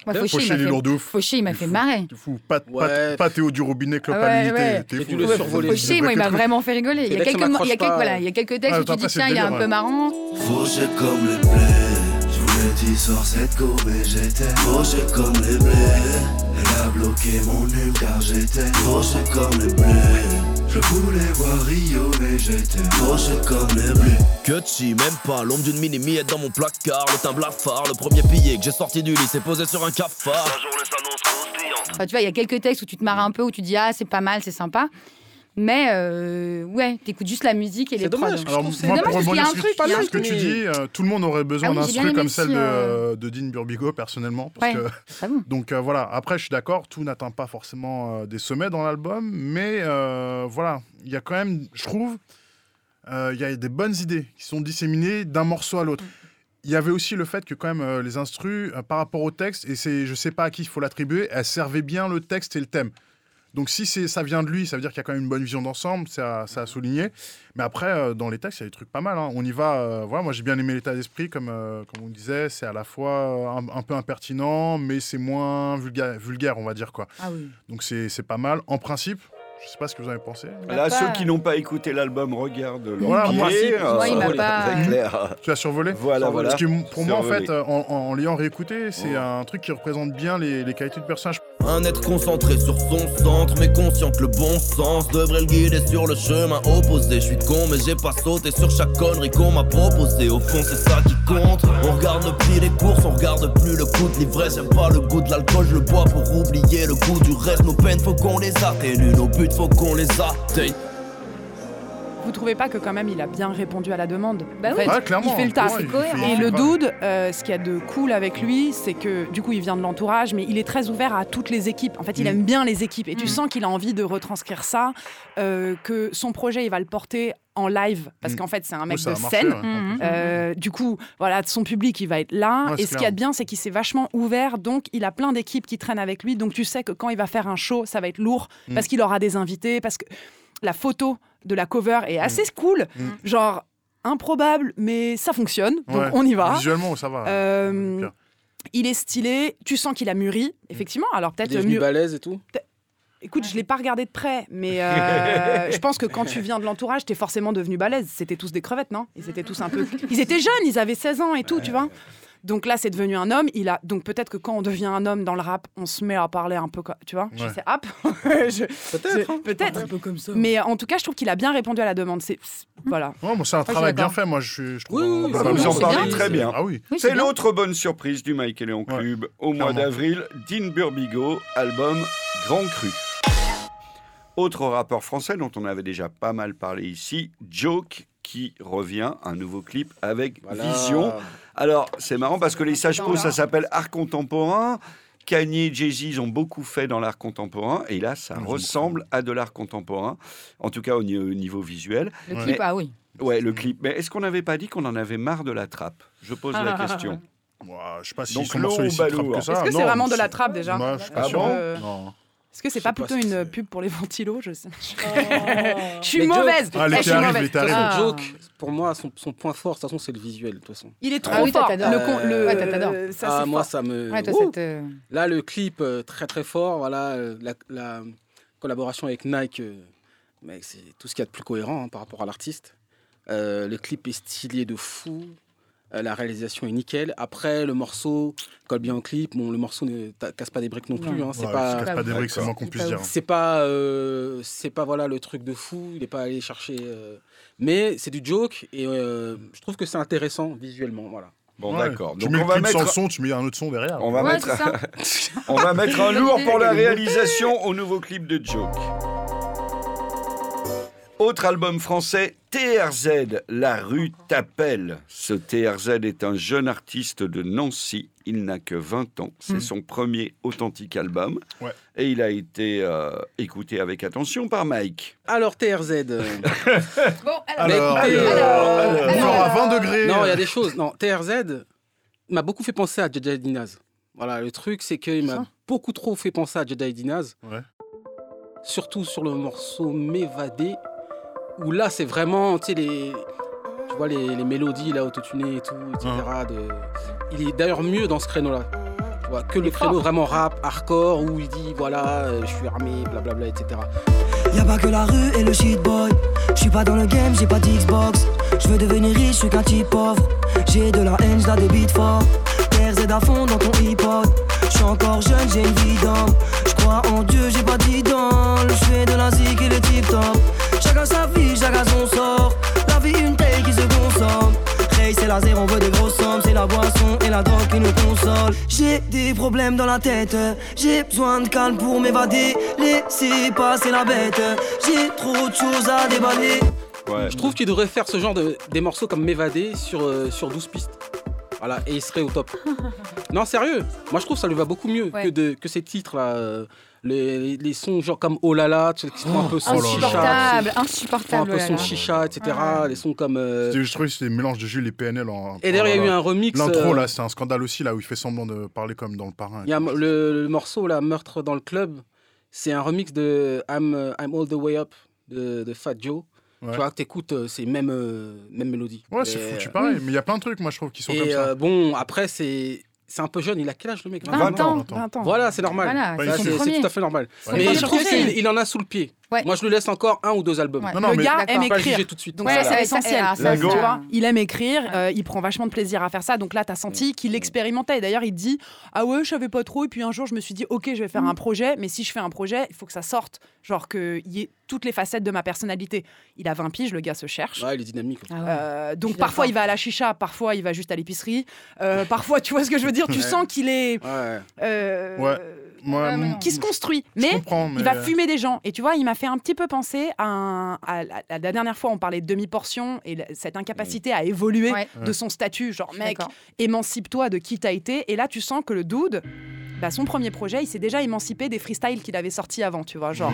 S3: Moi,
S6: Ouais,
S3: Fauché, il m'a
S5: il est
S3: fait...
S5: lourd de ouf.
S3: Fauché, il m'a fait
S5: fou.
S3: marrer.
S5: Fou. Pas, pas,
S6: Ouais.
S5: pas Théo du robinet,
S3: Ah ouais, ouais.
S5: t'es fou.
S6: le.
S3: Fauché, moi, il m'a vraiment fait rigoler. Il y a
S6: ça
S3: quelques, mo- il y a
S6: m'accroche
S3: quelques,
S6: pas,
S3: voilà, il y a quelques textes
S5: Ah,
S3: où tu
S5: après,
S3: dis
S5: c'est
S3: tiens, il est un
S5: délire,
S3: peu
S5: ouais.
S3: marrant.
S9: Fauché comme les blés Je voulais dire sur cette courbe et j'étais Fauché comme les blés Bloqué mon hume car j'étais Fauché comme les blés Je voulais voir Rio mais j'étais Fauché comme les blés Que chi, même pas. L'ombre d'une mini-miette dans mon placard. Le teint blafard, le premier billet que j'ai sorti du lit s'est posé sur un cafard.
S3: Enfin, tu vois, il y a quelques textes où tu te marres un peu, où tu dis ah, c'est pas mal, c'est sympa. Mais euh, ouais, t'écoutes juste la musique et les
S6: C'est
S3: prods.
S6: dommage.
S5: Alors,
S6: c'est
S5: moi,
S3: dommage
S5: pour
S3: parce qu'il y a
S5: rebondir
S3: un
S5: sur
S3: truc,
S5: ce que tu dis, euh, tout le monde aurait besoin
S3: Ah oui,
S5: d'un comme celle de,
S3: euh,
S5: de Dean Burbigo, personnellement. Parce
S3: Ouais.
S5: que,
S3: bon
S5: donc euh, voilà, après, je suis d'accord, tout n'atteint pas forcément euh, des sommets dans l'album, mais euh, voilà, il y a quand même, je trouve, euh, il y a des bonnes idées qui sont disséminées d'un morceau à l'autre. Il y avait aussi le fait que quand même euh, les instrus, euh, par rapport au texte, et c'est, je sais pas à qui il faut l'attribuer, elles servaient bien le texte et le thème. Donc si c'est, ça vient de lui, ça veut dire qu'il y a quand même une bonne vision d'ensemble, ça, ça a souligné. Mais après, euh, dans les textes, il y a des trucs pas mal. hein. On y va. euh, voilà, moi j'ai bien aimé l'état d'esprit, comme, euh, comme on disait. C'est à la fois un, un peu impertinent, mais c'est moins vulgaire, vulgaire, on va dire quoi.
S3: Ah oui.
S5: Donc c'est c'est pas mal. En principe, je sais pas ce que vous en avez pensé.
S3: M'a
S1: Là,
S3: pas-
S1: ceux qui n'ont pas écouté l'album regardent
S5: Voilà, moi,
S1: euh,
S3: il m'a pas-
S1: clair.
S5: Tu as survolé
S1: Voilà, voilà.
S5: Parce que pour moi, en fait, en, en l'ayant réécouté, c'est
S1: Oh.
S5: un truc qui représente bien les, les qualités du personnage.
S9: Un être concentré sur son centre, mais conscient que le bon sens devrait le guider sur le chemin opposé. Je suis con, mais j'ai pas sauté sur chaque connerie qu'on m'a proposé. Au fond, c'est ça qui compte. On regarde le prix des courses, on regarde plus le goût de l'ivresse. J'aime pas le goût de l'alcool, je le bois pour oublier le goût du reste. Nos peines, faut qu'on les atténue, nos buts, faut qu'on les atteigne.
S2: Vous trouvez pas que quand même il a bien répondu à la demande?
S3: Bah
S2: En
S3: oui.
S2: fait,
S5: Ouais, clairement.
S2: Il fait le taf. Et le dude, euh, ce qu'il y a de cool avec lui, c'est que du coup, il vient de l'entourage, mais il est très ouvert à toutes les équipes. En fait, il
S5: Mm.
S2: aime bien les équipes. Et tu
S3: Mm.
S2: sens qu'il a envie de retranscrire ça, euh, que son projet, il va le porter en live, parce
S5: Mm.
S2: qu'en fait, c'est un mec de
S5: marché,
S2: scène.
S5: ouais.
S2: Euh, du coup, voilà, son public, il va être là.
S5: Ouais,
S2: et ce qu'il y a de bien, c'est qu'il s'est vachement ouvert. Donc, il a plein d'équipes qui traînent avec lui. Donc, tu sais que quand il va faire un show, ça va être lourd parce qu'il aura des invités, parce que la photo de la cover est assez cool.
S5: Mm.
S2: Genre, improbable, mais ça fonctionne. Donc,
S5: Ouais.
S2: on y va.
S5: Visuellement, ça va.
S2: Euh, il est stylé, tu sens qu'il a mûri, effectivement. Alors
S6: Il
S2: peut-être
S6: est devenu
S2: mieux.
S6: balèze et tout.
S2: Écoute, je l'ai pas regardé de près, mais euh, [LAUGHS] je pense que quand tu viens de l'entourage, t'es forcément devenu balèze. C'était tous des crevettes, non? Ils étaient tous un peu. Ils étaient jeunes, ils avaient 16 ans et tout, tu vois. Donc là, c'est devenu un homme. Il a donc peut-être que quand on devient un homme dans le rap, on se met à parler un peu, tu vois. Je
S5: Ouais.
S2: sais, hop. [LAUGHS] Je-
S6: Peut-être. hein.
S2: je- Peut-être.
S3: Un peu comme ça.
S2: Mais en tout cas, je trouve qu'il a bien répondu à la demande. C'est voilà.
S5: Ouais, bon, c'est un
S3: je
S5: travail bien fait, moi, je, je trouve.
S6: Oui, oui, oui,
S5: bah, bah,
S1: Vous
S6: bien,
S1: en
S6: bien.
S1: très bien.
S5: Ah oui.
S3: Oui,
S1: C'est
S3: bien.
S1: l'autre bonne surprise du Mike et Léon
S5: Ouais,
S1: Club au mois
S5: clairement.
S1: d'avril. Dean Burbigo, album Grand Cru. Autre rappeur français dont on avait déjà pas mal parlé ici, Joke, qui revient, un nouveau clip avec
S6: Voilà.
S1: Vision. Alors, c'est marrant parce que les Sages Po, ça s'appelle art contemporain. Kanye et Jay-Z, ils ont beaucoup fait dans l'art contemporain. Et là, ça ressemble à de l'art contemporain, en tout cas au ni- au niveau visuel.
S3: Le
S5: Ouais.
S3: clip,
S1: Mais-
S3: ah oui.
S1: Ouais, le clip. Mais est-ce qu'on n'avait pas dit qu'on en avait marre de la trappe? Je pose la question.
S5: Ouah, je sais pas si
S1: Donc,
S5: trappe
S1: hein.
S5: que ça.
S2: Est-ce que c'est vraiment de la trappe déjà?
S5: Je suis pas
S1: Ah
S5: sûr.
S1: bon?
S2: Euh,
S5: Non.
S2: Est-ce que c'est
S6: Je
S2: pas plutôt une pub pour les ventilos Je sais. [LAUGHS] Je
S6: Mais
S2: suis
S6: Joke-
S2: mauvaise.
S5: Ah,
S2: Eh,
S6: toute
S2: Ah.
S6: Joke, pour moi, son, son point fort, de toute façon, c'est le visuel, de toute façon.
S2: Il est trop
S3: Ah oui,
S2: fort. Le con- le-
S3: Ouais, toi, t'adores.
S2: ça,
S6: ah, moi,
S2: fort.
S6: ça me.
S3: Ouais, toi,
S6: Ouh
S3: ça te-
S6: Là, le clip, euh, très très fort. Voilà, euh, la, la collaboration avec Nike, euh, c'est tout ce qu'il y a de plus cohérent hein, par rapport à l'artiste. Euh, le clip est stylé de fou. Euh, la réalisation est nickel. Après, le morceau colle bien au clip. Bon, le morceau ne casse pas des briques non plus. Hein. C'est
S5: Ouais,
S6: pas.
S5: je casse pas des briques, c'est le moins
S2: D'accord.
S5: qu'on puisse
S3: C'est
S5: dire.
S3: pas
S6: C'est pas, euh, c'est pas voilà le truc de fou. Il n'est pas allé chercher. euh, Mais c'est du joke et euh, je trouve que c'est intéressant visuellement. Voilà.
S1: Bon,
S5: Ouais.
S1: d'accord.
S5: Tu
S1: Donc,
S5: mets
S1: on va,
S5: sans
S1: mettre,
S5: son, tu mets un autre son derrière.
S1: on, va
S3: Ouais,
S1: mettre, [LAUGHS] on va mettre un lourd pour la réalisation au nouveau clip de Joke. Autre album français, TRZ, La rue t'appelle. Ce TRZ est un jeune artiste de Nancy. Il n'a que 20 ans. C'est
S3: Mm.
S1: son premier authentique album.
S5: Ouais.
S1: Et il a été euh, écouté avec attention par Mike.
S6: Alors TRZ. euh, [LAUGHS]
S3: Bon,
S5: Alors,
S6: Mais écoutez,
S5: alors,
S3: alors,
S5: encore à
S3: alors.
S5: 20 degrés.
S6: Non, il y a des choses. Non, TRZ m'a beaucoup fait penser à Jedi Dinaz. Voilà, le truc, c'est qu'il m'a beaucoup trop fait penser à Jedi Dinaz.
S5: Ouais.
S6: Surtout sur le morceau M'évader, où là, c'est vraiment, tu sais, les. Tu vois, les, les mélodies, là, autotunées et tout, etc. de- Il est d'ailleurs mieux dans ce créneau-là. Tu vois, que le créneau vraiment rap, hardcore, où il dit, voilà, euh, je suis armé, blablabla, etc.
S10: Y'a pas que la rue et le shit boy. J'suis pas dans le game, j'ai pas d'Xbox. J'veux devenir riche, j'suis qu'un type pauvre. J'ai de la haine, j'la débite fort. RZ à fond dans ton hip-hop. J'suis encore jeune, j'ai une vie d'homme. J'crois en Dieu, j'ai pas d'idole. J'fais de la zik et le tip top. Chacun sa vie, chacun son sort. La vie, une taille qui se consomme. Ray, c'est la zéro, on veut des grosses sommes. C'est la boisson et la drogue qui nous console. J'ai des problèmes dans la tête. J'ai besoin de calme pour m'évader. Laissez passer la bête. J'ai trop de choses à déballer.
S1: Ouais.
S6: Je trouve qu'il devrait faire ce genre de des morceaux comme M'évader sur, euh, sur 12 pistes. Voilà, et il serait au top. [LAUGHS] non, sérieux, moi je trouve que ça lui va beaucoup mieux
S3: Ouais.
S6: que, de, que ces titres-là. Euh, les, les sons genre comme Oh là là, tu sais, qui font un peu son
S5: Oh là.
S6: chicha.
S3: Insupportable,
S6: un peu
S3: oh
S6: son chicha, etc. Les sons comme. euh,
S5: C'était- Je trouvais que c'était le mélange de Jules et PNL en.
S6: Et d'ailleurs, il y a eu un remix.
S5: L'intro,
S6: euh,
S5: là, c'est un scandale aussi, là, où il fait semblant de parler comme dans le parrain.
S6: Il y a le, le morceau, là, Meurtre dans le club. C'est un remix de I'm, euh, I'm All the Way Up de, de Fat Joe.
S5: Ouais.
S6: Tu vois, que t'écoutes, euh, c'est même, euh, même mélodie.
S5: Ouais, c'est foutu
S6: euh,
S5: pareil. Mais il y a plein de trucs, moi, je trouve, qui sont
S6: Et
S5: comme ça.
S6: euh, bon, après, c'est c'est un peu jeune. Il a quel âge le mec?
S3: 20
S1: 20 ans.
S3: ans.
S5: 20 ans.
S2: 20 ans.
S6: Voilà, c'est normal.
S3: Voilà,
S5: Ouais,
S6: Ça,
S3: c'est
S6: tout à fait normal.
S3: Son
S6: Mais je trouve qu'il il en a sous le pied.
S3: Ouais.
S6: Moi, je lui laisse encore un ou deux albums.
S3: Ouais.
S5: Non, non,
S2: le
S5: mais-
S2: gars aime écrire.
S6: tout de suite.
S2: Donc ça, c'est essentiel.
S3: ça.
S2: Tu vois, il aime écrire, euh, il prend vachement de plaisir à faire ça. Donc là, tu as senti qu'il expérimentait. D'ailleurs, il dit Ah ouais, je savais pas trop. Et puis un jour, je me suis dit Ok, je vais faire un projet. Mais si je fais un projet, il faut que ça sorte. Genre qu'il y ait toutes les facettes de ma personnalité. Il a 20 piges, le gars se cherche.
S6: Ouais, il est dynamique.
S3: Ah ouais.
S2: Euh, donc parfois il va à la chicha, parfois il va juste à l'épicerie, euh, parfois tu vois ce que je veux dire, tu sens qu'il est
S6: Ouais.
S2: euh, qui se construit, mais... il va fumer des gens. Et tu vois, il m'a fait un petit peu penser à, un- à la, dernière fois, on parlait de demi-portion et la- cette incapacité à évoluer
S3: Ouais.
S2: de son statut. Genre, mec, émancipe-toi de qui t'as été. Et là, tu sens que le dude, bah, son premier projet, il s'est déjà émancipé des freestyles qu'il avait sortis avant, tu vois. Genre,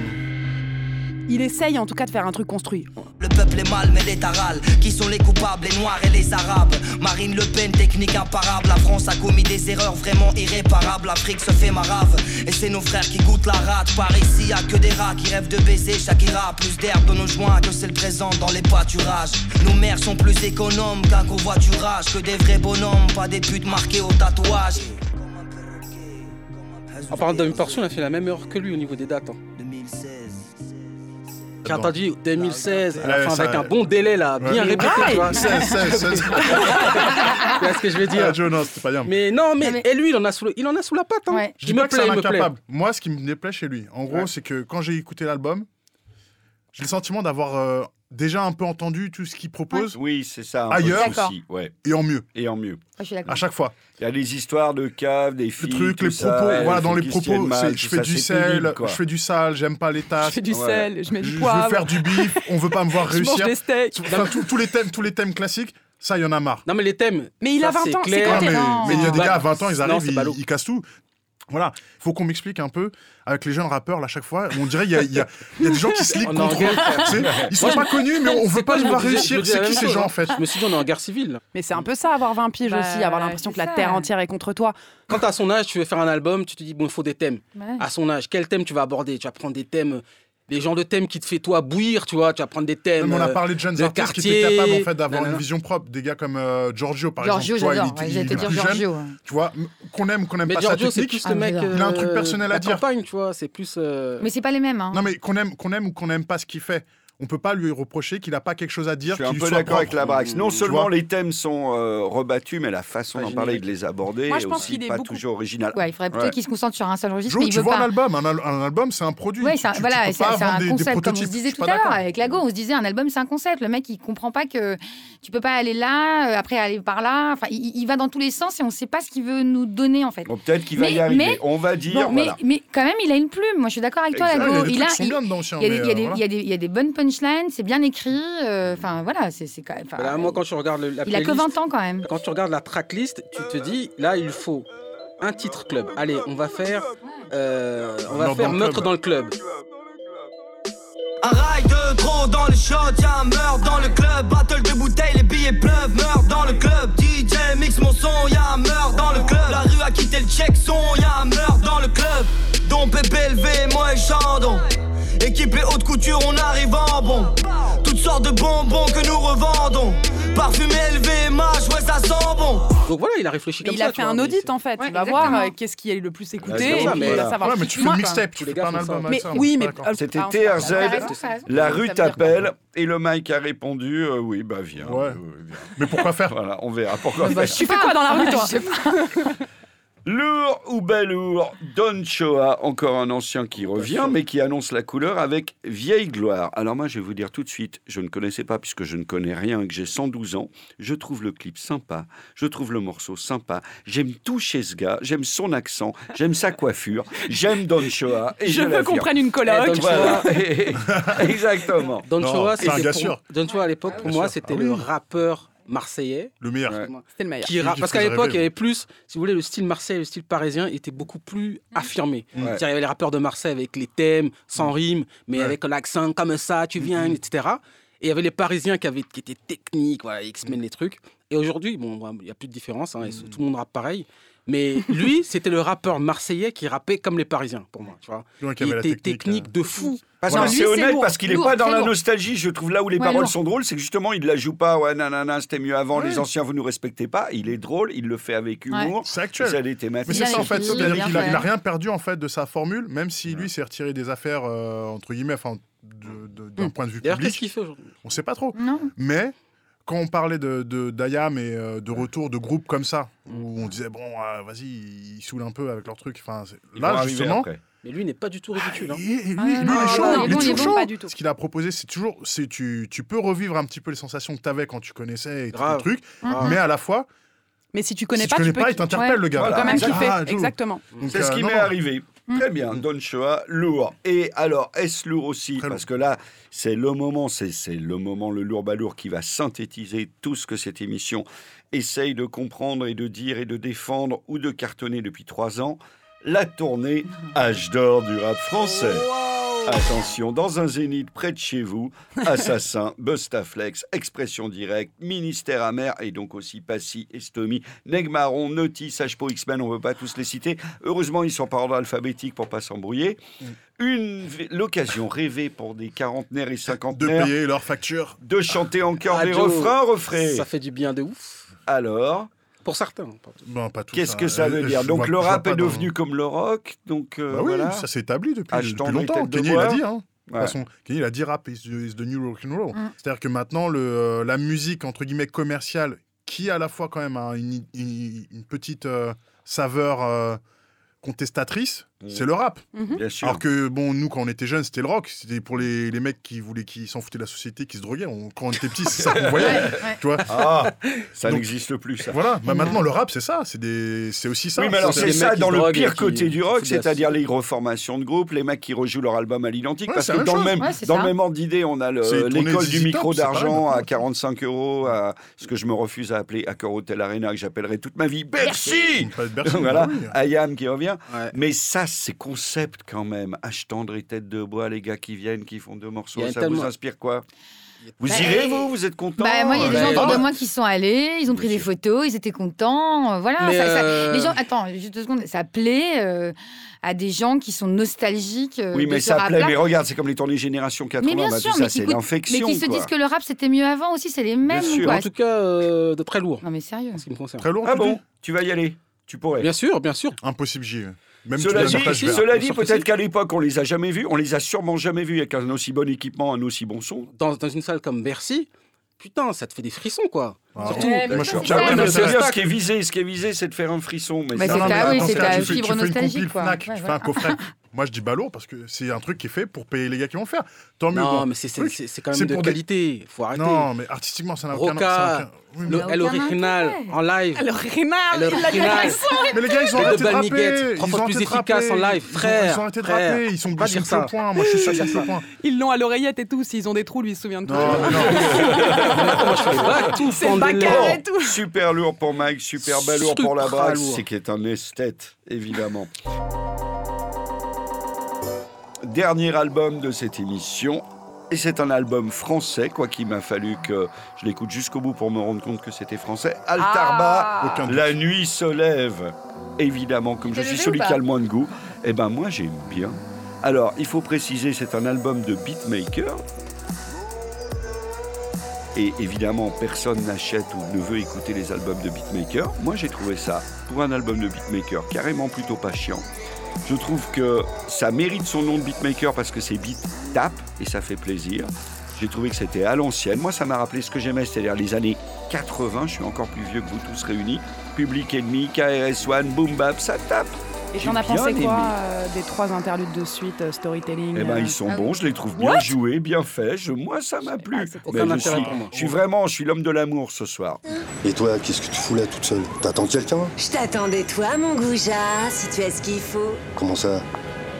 S2: il essaye en tout cas de faire un truc construit.
S10: Le peuple est mal, mais les tarales, qui sont les coupables, les noirs et les arabes. Marine Le Pen, technique imparable. La France a commis des erreurs vraiment irréparables. L'Afrique se fait marave, et c'est nos frères qui goûtent la rate. Par ici, y a que des rats qui rêvent de baiser Shakira. Plus d'herbe dans nos joints que c'est le présent dans les pâturages. Nos mères sont plus économes qu'un covoiturage. Que des vrais bonhommes, pas des putes marquées au tatouage.
S6: En parlant de portion, il a fait la même heure que lui au niveau des dates. hein.
S10: 2016.
S6: J'ai entendu 2016, à la
S5: Ouais,
S6: fin,
S5: ça-
S6: avec un bon délai là, bien répété, tu vois.
S5: 16, 16, 16.
S6: Tu vois ce que je veux dire?
S5: Ah, Joe, non, c'était pas bien.
S6: Mais non, mais,
S3: Non, mais-
S6: et lui, il en a sous, le- il en a sous la patte. Hein.
S3: Ouais.
S5: Je dis pas
S6: me
S5: que c'est incapable. Moi, ce qui me déplaît chez lui, en gros,
S6: Ouais.
S5: c'est que quand j'ai écouté l'album, j'ai le sentiment d'avoir euh, déjà un peu entendu tout ce qu'il propose
S1: Oui, c'est ça. un
S5: Ailleurs.
S1: le souci, ouais.
S5: et en mieux,
S1: Et en mieux.
S3: Ouais, je suis d'accord.
S5: à chaque fois.
S1: Il y a des histoires de caves, des
S5: Le
S1: filles.
S5: truc,
S1: tout
S5: les
S1: ça,
S5: propos, voilà, dans les propos,
S1: mal,
S5: c'est je fais
S1: ça,
S5: du
S1: c'est pénible,
S5: sel, je fais du sale, j'aime pas les
S2: Je fais du
S1: Ouais.
S2: sel, je mets
S5: je,
S2: du
S5: je
S2: poivre,
S5: veux faire du bif, on veut pas me voir [LAUGHS]
S2: je mange
S5: réussir.
S2: des steaks.
S5: Enfin, tous- tous les thèmes, tous les thèmes classiques, ça, il y en a marre.
S6: Non, mais les thèmes.
S2: Mais il
S6: ça,
S2: a 20
S6: c'est
S2: ans, c'est
S6: clair.
S5: Ah, mais il y a des
S6: Bah,
S5: gars à 20 ans, ils arrivent, ils cassent tout. Voilà, il faut qu'on m'explique un peu avec les jeunes rappeurs là, à chaque fois. On dirait il y a, il y a- y a des gens qui se liguent contre eux. tu sais. Ils sont pas connus, mais on
S6: C'est
S5: veut pas les voir réussir. C'est qui ces gens
S6: hein.
S5: en fait
S6: Je me suis dit, on est en guerre civile.
S2: Mais c'est un peu ça, avoir 20 piges
S3: Bah,
S2: aussi, avoir l'impression que la
S3: ça.
S2: terre entière est contre toi.
S6: Quand t'as son âge, tu veux faire un album, tu te dis, bon, il faut des thèmes.
S3: Ouais.
S6: À son âge, quel thème tu vas aborder? Tu vas prendre des thèmes, des genres de thèmes qui te fait toi bouillir, tu vois. Tu vas prendre des thèmes.
S5: On a
S6: euh,
S5: parlé de jeunes
S6: de
S5: artistes qui étaient capables en fait d'avoir une vision propre. Des gars comme euh, Giorgio par
S3: Giorgio,
S5: exemple. Tu vois,
S3: j'adore. J'allais te dire
S5: jeune,
S3: Giorgio.
S5: Tu vois, qu'on aime, qu'on n'aime
S6: Mais
S5: pas sa
S6: Giorgio, c'est
S5: technique.
S6: plus le
S3: Ah,
S6: mec.
S3: j'adore.
S5: Il a un truc
S6: euh,
S5: personnel à
S6: la
S5: dire.
S6: campagne, tu vois. C'est plus. euh,
S3: Mais c'est pas les mêmes. Hein.
S5: Non mais qu'on aime, qu'on aime ou qu'on n'aime pas ce qu'il fait. On peut pas lui reprocher qu'il a pas quelque chose à
S1: Je
S5: dire.
S1: suis
S5: qui
S1: un peu d'accord avec la Brax. Non seulement les thèmes sont euh, rebattus, mais la façon d'en parler et de les aborder
S2: Moi, je pense
S1: aussi
S2: qu'il est
S1: pas
S2: beaucoup-
S1: toujours original.
S3: Ouais, il faudrait plutôt
S1: Ouais.
S3: qu'il se concentre sur un seul registre,
S5: Jo,
S3: mais il
S5: tu
S3: veut
S5: vois
S3: pas.
S5: un album, un, al- un album c'est un produit.
S3: Oui,
S5: Tu-
S3: c'est un-
S5: tu- tu
S3: voilà, c'est un
S5: vendre des- des
S3: concept, comme on se disait
S5: je suis
S3: tout à l'heure. Avec Lago, on se disait un album, c'est un concept. Le mec, il comprend pas que tu peux pas aller là, euh, après aller par là. Enfin, il, il va dans tous les sens et on sait pas ce qu'il veut nous donner, en fait.
S1: Bon, peut-être qu'il va
S3: Mais-
S1: y arriver.
S3: mais-
S1: On va dire,
S3: mais,
S1: voilà.
S3: mais quand même, il a une plume. Moi, je suis d'accord avec toi,
S1: Exact.
S5: Il y a
S3: Lago.
S5: des
S3: Il a, il y a des bonnes punchlines, c'est bien écrit. euh, Enfin, voilà, c'est quand même.
S6: Voilà, moi, quand tu regardes le- la
S3: il a que
S6: playlist,
S3: 20 ans quand même.
S6: Quand tu regardes la tracklist, tu te dis, là, il faut un titre club. Allez, on va faire, euh, on va
S5: Meurtre
S6: faire
S5: dans le
S6: meurtre
S5: club.
S6: dans le club.
S11: Un rail de trop dans les shots, y'a un meurtre dans le club. Battle de bouteilles, les billets pleuvent, meurtre dans le club. DJ mix mon son, y'a un meurtre dans le club. La rue a quitté le check son, y'a un meurtre dans le club. Dom PPLV, moi et Chandon. Équipé haute couture, on arrive en bon. Toutes sortes de bonbons que nous revendons. Parfumé élevé, mâche, ouais, ça sent bon.
S6: Donc voilà, il a réfléchi
S2: Mais
S6: comme
S2: il
S6: ça.
S2: a
S6: tu
S2: fait un audit en fait.
S3: Ouais,
S2: il va
S3: exactement.
S2: voir euh, qu'est-ce qui est le plus écouté
S1: c'est
S2: et
S1: ça,
S2: puis
S1: mais
S2: il va
S1: voilà.
S2: savoir.
S5: Ouais, mais tu fais
S2: quoi.
S5: mixtape, tu
S6: Tous les
S5: fais pas un album
S2: Mais
S5: ça.
S2: oui, mais euh,
S1: C'était
S2: ah,
S3: t'as raison.
S1: La rue t'appelle et le Mike a répondu euh, oui bah viens.
S5: Ouais.
S1: Euh, viens.
S5: Mais pourquoi faire?
S1: Voilà, on verra pourquoi.
S3: Bah,
S1: faire.
S2: Tu fais quoi dans la rue, toi? [LAUGHS]
S3: Je sais pas.
S1: Lourd ou balourd, Don Choa, encore un ancien qui revient, mais qui annonce la couleur avec vieille gloire. Alors moi, je vais vous dire tout de suite, je ne connaissais pas puisque je ne connais rien et que j'ai 112 ans. Je trouve le clip sympa, je trouve le morceau sympa. J'aime tout chez ce gars, j'aime son accent, j'aime sa coiffure, j'aime Don Choa. Et
S2: Je veux qu'on prenne une colloque.
S6: Don
S1: Voilà, [LAUGHS] [LAUGHS] exactement.
S6: Don
S5: Non,
S6: Choa,
S5: c'est un
S6: c'était
S5: gars
S6: pour-
S5: sûr.
S6: Don Choa, à l'époque, pour
S5: Bien
S6: moi,
S5: sûr.
S6: c'était
S5: Ah oui.
S6: le rappeur marseillais.
S5: Le meilleur.
S1: Ouais.
S2: C'était le meilleur.
S6: Qui ra-
S5: qui
S6: Parce qu'à l'époque, il y avait plus, si vous voulez, le style marseillais, le style parisien était beaucoup plus affirmé.
S1: Ouais.
S6: C'est-à-dire, il y avait les rappeurs de Marseille avec les thèmes, sans rime, mais
S5: Ouais.
S6: avec l'accent comme ça, tu viens, etc. Et il y avait les Parisiens qui, avaient, qui étaient techniques, voilà, X-Men, les trucs. Et aujourd'hui, bon, il n'y a plus de différence, hein, et tout le monde rappe pareil. Mais [LAUGHS] lui, c'était le rappeur marseillais qui rappait comme les Parisiens, pour moi. Tu vois.
S5: Donc, il
S6: Il
S5: avait la
S6: était
S5: technique,
S6: technique
S5: euh.
S6: de fou.
S1: Parce
S2: Voilà.
S1: c'est honnête,
S2: lourd,
S1: parce qu'il n'est pas dans la
S3: lourd.
S1: nostalgie. Je trouve là où les
S3: Ouais,
S1: paroles
S3: lourd.
S1: sont drôles, c'est que justement, il ne la joue pas. Ouais, nanana, c'était mieux avant. Les anciens, vous nous respectez pas. Il est drôle, il le fait avec humour.
S5: C'est actuel. Mais c'est ça en fait, a,
S3: fait.
S5: il a rien perdu en fait de sa formule, même si lui s'est retiré des affaires euh, entre guillemets, enfin de- d'un point de vue
S6: D'ailleurs, qu'est-ce
S5: public,
S6: qu'il fait aujourd'hui?
S5: On sait pas trop.
S3: Non.
S5: Mais quand on parlait de, de d'Ayam et euh, de retour de groupes comme ça, où on disait bon, euh, vas-y, ils saulent un peu avec leur truc. Enfin, c'est-
S1: Ils vont
S5: là
S1: arriver
S5: justement,
S1: après.
S6: Mais lui n'est pas du tout ridicule. hein.
S5: et- et lui,
S3: Ah,
S5: lui,
S3: non,
S5: il est chaud,
S3: non,
S5: il
S3: est
S5: est
S3: bon, il est
S5: toujours
S3: bon,
S5: chaud.
S2: pas du tout.
S5: Ce qu'il a proposé, c'est toujours, c'est tu, tu peux revivre un petit peu les sensations que tu avais quand tu connaissais et tout le
S6: Grave.
S5: truc,
S6: Ah.
S5: mais à la fois,
S2: Mais si tu connais
S5: si
S2: pas,
S5: tu connais
S2: tu peux
S5: pas, il t'interpelle
S3: Ouais.
S5: le gars.
S1: Voilà.
S2: quand même
S1: Ah,
S2: kiffer.
S5: ah.
S2: Exactement.
S5: Donc,
S1: C'est ce
S5: euh,
S1: qui
S5: non,
S1: m'est
S5: non.
S1: arrivé. Très bien, Don Choa, lourd. Et alors, est-ce lourd aussi?
S5: Très
S1: Parce que là, c'est le moment, c'est c'est le moment, le lourd balourd qui va synthétiser tout ce que cette émission essaye de comprendre et de dire et de défendre ou de cartonner depuis trois ans. La tournée [LAUGHS] Âge d'or du rap français. Attention, dans un zénith près de chez vous, Assassin, [LAUGHS] Bustaflex, Expression Directe, Ministère Amer et donc aussi Passy, Estomy, Negmaron, Notis, Hpo, X-Men, on ne veut pas tous les citer. Heureusement, ils sont par ordre alphabétique pour pas s'embrouiller. Une v- l'occasion rêvée pour des quarantenaires et
S5: de
S1: cinquantenaires
S5: payer leurs factures.
S1: de chanter encore
S6: Ah,
S1: des refrains, refrains.
S6: Ça fait du bien de ouf.
S1: Alors,
S6: Pour certains. pas tous.
S5: Non, pas tout
S1: qu'est-ce que ça
S5: Euh,
S1: veut
S5: je
S1: dire Donc le rap est
S5: dans-
S1: devenu comme le rock, donc euh,
S5: Bah oui,
S1: voilà.
S5: ça s'est établi depuis, depuis longtemps. Kenny l'a dit. Hein. De
S1: Ouais.
S5: toute façon, Kenny l'a dit rap is the, is the new rock and roll.
S3: Mm.
S5: C'est-à-dire que maintenant, le, euh, la musique, entre guillemets, commerciale, qui à la fois quand même a une, une- une petite euh, saveur euh, contestatrice. C'est le rap.
S2: Mhm.
S1: Bien sûr.
S5: Alors que, bon, nous, quand on était jeunes, c'était le rock. C'était pour les, les mecs qui voulaient, qui s'en foutaient de la société, qui se droguaient. On- quand on était petits, c'est ça qu'on [LAUGHS] voyait.
S3: Ouais, ouais.
S5: Tu vois
S1: Ah, ça n'existe plus, ça.
S5: Voilà. Bah, maintenant, le rap, c'est ça. C'est des... c'est aussi ça.
S1: oui, mais alors
S6: c'est
S1: ça dans le pire
S6: qui
S1: côté du rock, c'est-à-dire les reformations de groupes, les mecs qui rejouent leur album à l'identique,
S5: Ouais,
S1: parce que dans,
S5: même
S1: le même, dans le même ordre d'idée, on a le-
S5: C'est tourner
S1: l'école du micro d'argent à
S5: maintenant.
S1: 45 euros, à ce que je me refuse à appeler Accor Hotel Arena, que j'appellerai toute ma vie Bercy [LAUGHS] Voilà. Ayam qui revient. Mais ça, c'est concept quand même. H tendre et tête de bois, les gars qui viennent, qui font deux morceaux, ça
S6: tellement-
S1: vous inspire quoi Vous
S3: Bah,
S1: irez, vous Vous êtes content
S3: Bah, moi, il y a des gens autour
S6: Ah.
S3: de moi qui sont allés, ils ont pris des photos, ils étaient contents. euh, Voilà. Ça- ça-
S6: euh,
S3: les gens, attends, juste deux secondes, ça plaît euh, à des gens qui sont nostalgiques. euh,
S1: Oui, mais ça plaît. Mais regarde, c'est comme les tournées Génération 80.
S3: Mais bien
S1: bah,
S3: sûr,
S1: tout ça,
S3: mais
S1: c'est l'infection.
S3: Mais qui se disent que le rap c'était mieux avant aussi, c'est les mêmes.
S1: sûr.
S3: quoi.
S6: En tout cas, euh, de très lourd,
S3: Non mais sérieux.
S6: en ce qui me concerne.
S5: Très lourd,
S1: Ah bon Tu vas y aller Tu pourrais.
S6: Bien sûr, bien sûr.
S5: Impossible, j'y vais. Même
S1: Cela dit, cela dit peut-être qu'à l'époque, on les a jamais vus. On les a sûrement jamais vus avec un aussi bon équipement, un aussi bon son.
S6: Dans, dans une salle comme Bercy, putain, ça te fait des frissons, quoi.
S5: Ah.
S6: Surtout,
S3: Ouais, mais
S5: je
S1: oui,
S3: ça,
S1: mais bien ce qui est visé. Ce qui est visé, c'est de faire un frisson. Mais
S3: c'est ta-
S5: mais
S3: oui, c'est ta
S5: fais-
S3: fibre nostalgique, quoi.
S5: Tu fais un coffret. [LAUGHS] Moi, je dis ballot parce que c'est un truc qui est fait pour payer les gars qui vont le faire. Tant mieux.
S6: non,
S5: bon.
S6: mais c'est- quand même de
S5: pour des-
S6: qualité. Faut arrêter.
S5: Non, mais artistiquement, ça n'a aucun aucun- oui,
S6: Le- Elle original en live. Elle
S2: a gagné
S6: originale.
S5: Mais les gars, ils ont arrêté de rapper.
S6: trois
S5: ils
S6: fois plus efficace en live, frère,
S5: Ils ont arrêté de rapper. Ils sont
S6: Pas
S5: ils sont
S6: dire
S5: sur le point. Moi, je suis sur le point. [LAUGHS]
S2: Ils l'ont à l'oreillette et tout. S'ils ont des trous, lui, il se souvient de tout. C'est le et tout.
S1: Super lourd pour Mike, super balourd pour la
S6: lourd.
S1: c'est qui est un esthète, évidemment. Dernier album de cette émission, et c'est un album français, quoi qu'il m'a fallu que je l'écoute jusqu'au bout pour me rendre compte que c'était français. Altarba,
S2: Ah.
S1: La nuit se lève. Évidemment, comme je suis celui qui a le moins de goût, eh ben moi j'aime bien. Alors, il faut préciser, c'est un album de beatmaker. Et évidemment, personne n'achète ou ne veut écouter les albums de beatmaker. Moi, j'ai trouvé ça, pour un album de beatmaker, carrément plutôt pas chiant. Je trouve que ça mérite son nom de beatmaker parce que ses beats tapent et ça fait plaisir. J'ai trouvé que c'était à l'ancienne. Moi, ça m'a rappelé ce que j'aimais, c'est-à-dire les années 80. Je suis encore plus vieux que vous tous réunis. Public Enemy, KRS-One, Boom Bap, ça tape.
S2: Et
S1: J'ai
S2: t'en as
S1: bien
S2: pensé
S1: aimé.
S2: quoi euh, des trois interludes de suite, euh, storytelling
S1: Eh ben,
S2: euh,
S1: ils sont
S3: Ah
S1: bons, je les trouve bien
S2: What?
S1: joués, bien faits. Je- moi, ça m'a plu.
S2: Ah,
S1: Mais je suis, je suis vraiment, je suis l'homme de l'amour ce soir.
S12: Et toi, qu'est-ce que tu fous là toute seule? T'attends quelqu'un?
S13: Je t'attendais toi, mon goujat, si tu as ce qu'il faut.
S12: Comment ça?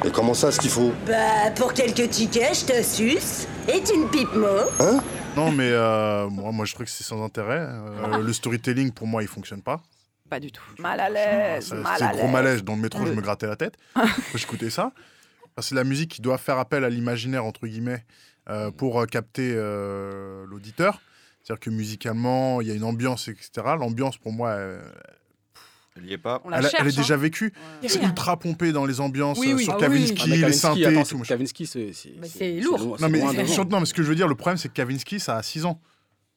S12: Et comment ça, ce qu'il faut?
S13: Bah, pour quelques tickets, je te suce. Et tu me pipes mot.
S12: Hein?
S5: Non, mais euh, moi, moi, je trouve que c'est sans intérêt. Euh, le storytelling, pour moi, il fonctionne pas.
S2: Pas du tout. Mal à l'aise, mal
S5: C'est
S2: à
S5: gros
S2: l'aise.
S5: malaise. Dans le métro, je me grattais la tête. [LAUGHS] J'écoutais ça. C'est la musique qui doit faire appel à l'imaginaire, entre guillemets, euh, pour euh, capter euh, l'auditeur. C'est-à-dire que musicalement, il y a une ambiance, etc. L'ambiance, pour moi, elle,
S1: est pas.
S5: Elle,
S2: cherche.
S5: elle est déjà
S2: hein.
S5: vécue.
S2: Ouais.
S5: C'est ultra pompé dans les ambiances,
S2: Oui, oui.
S5: sur
S2: Ah
S5: Kavinsky,
S6: Ah,
S5: les synthés
S6: Kavinsky, c'est
S3: lourd.
S5: Non, mais, sur- non, mais ce que je veux dire, le problème, c'est que Kavinsky, ça a 6 ans.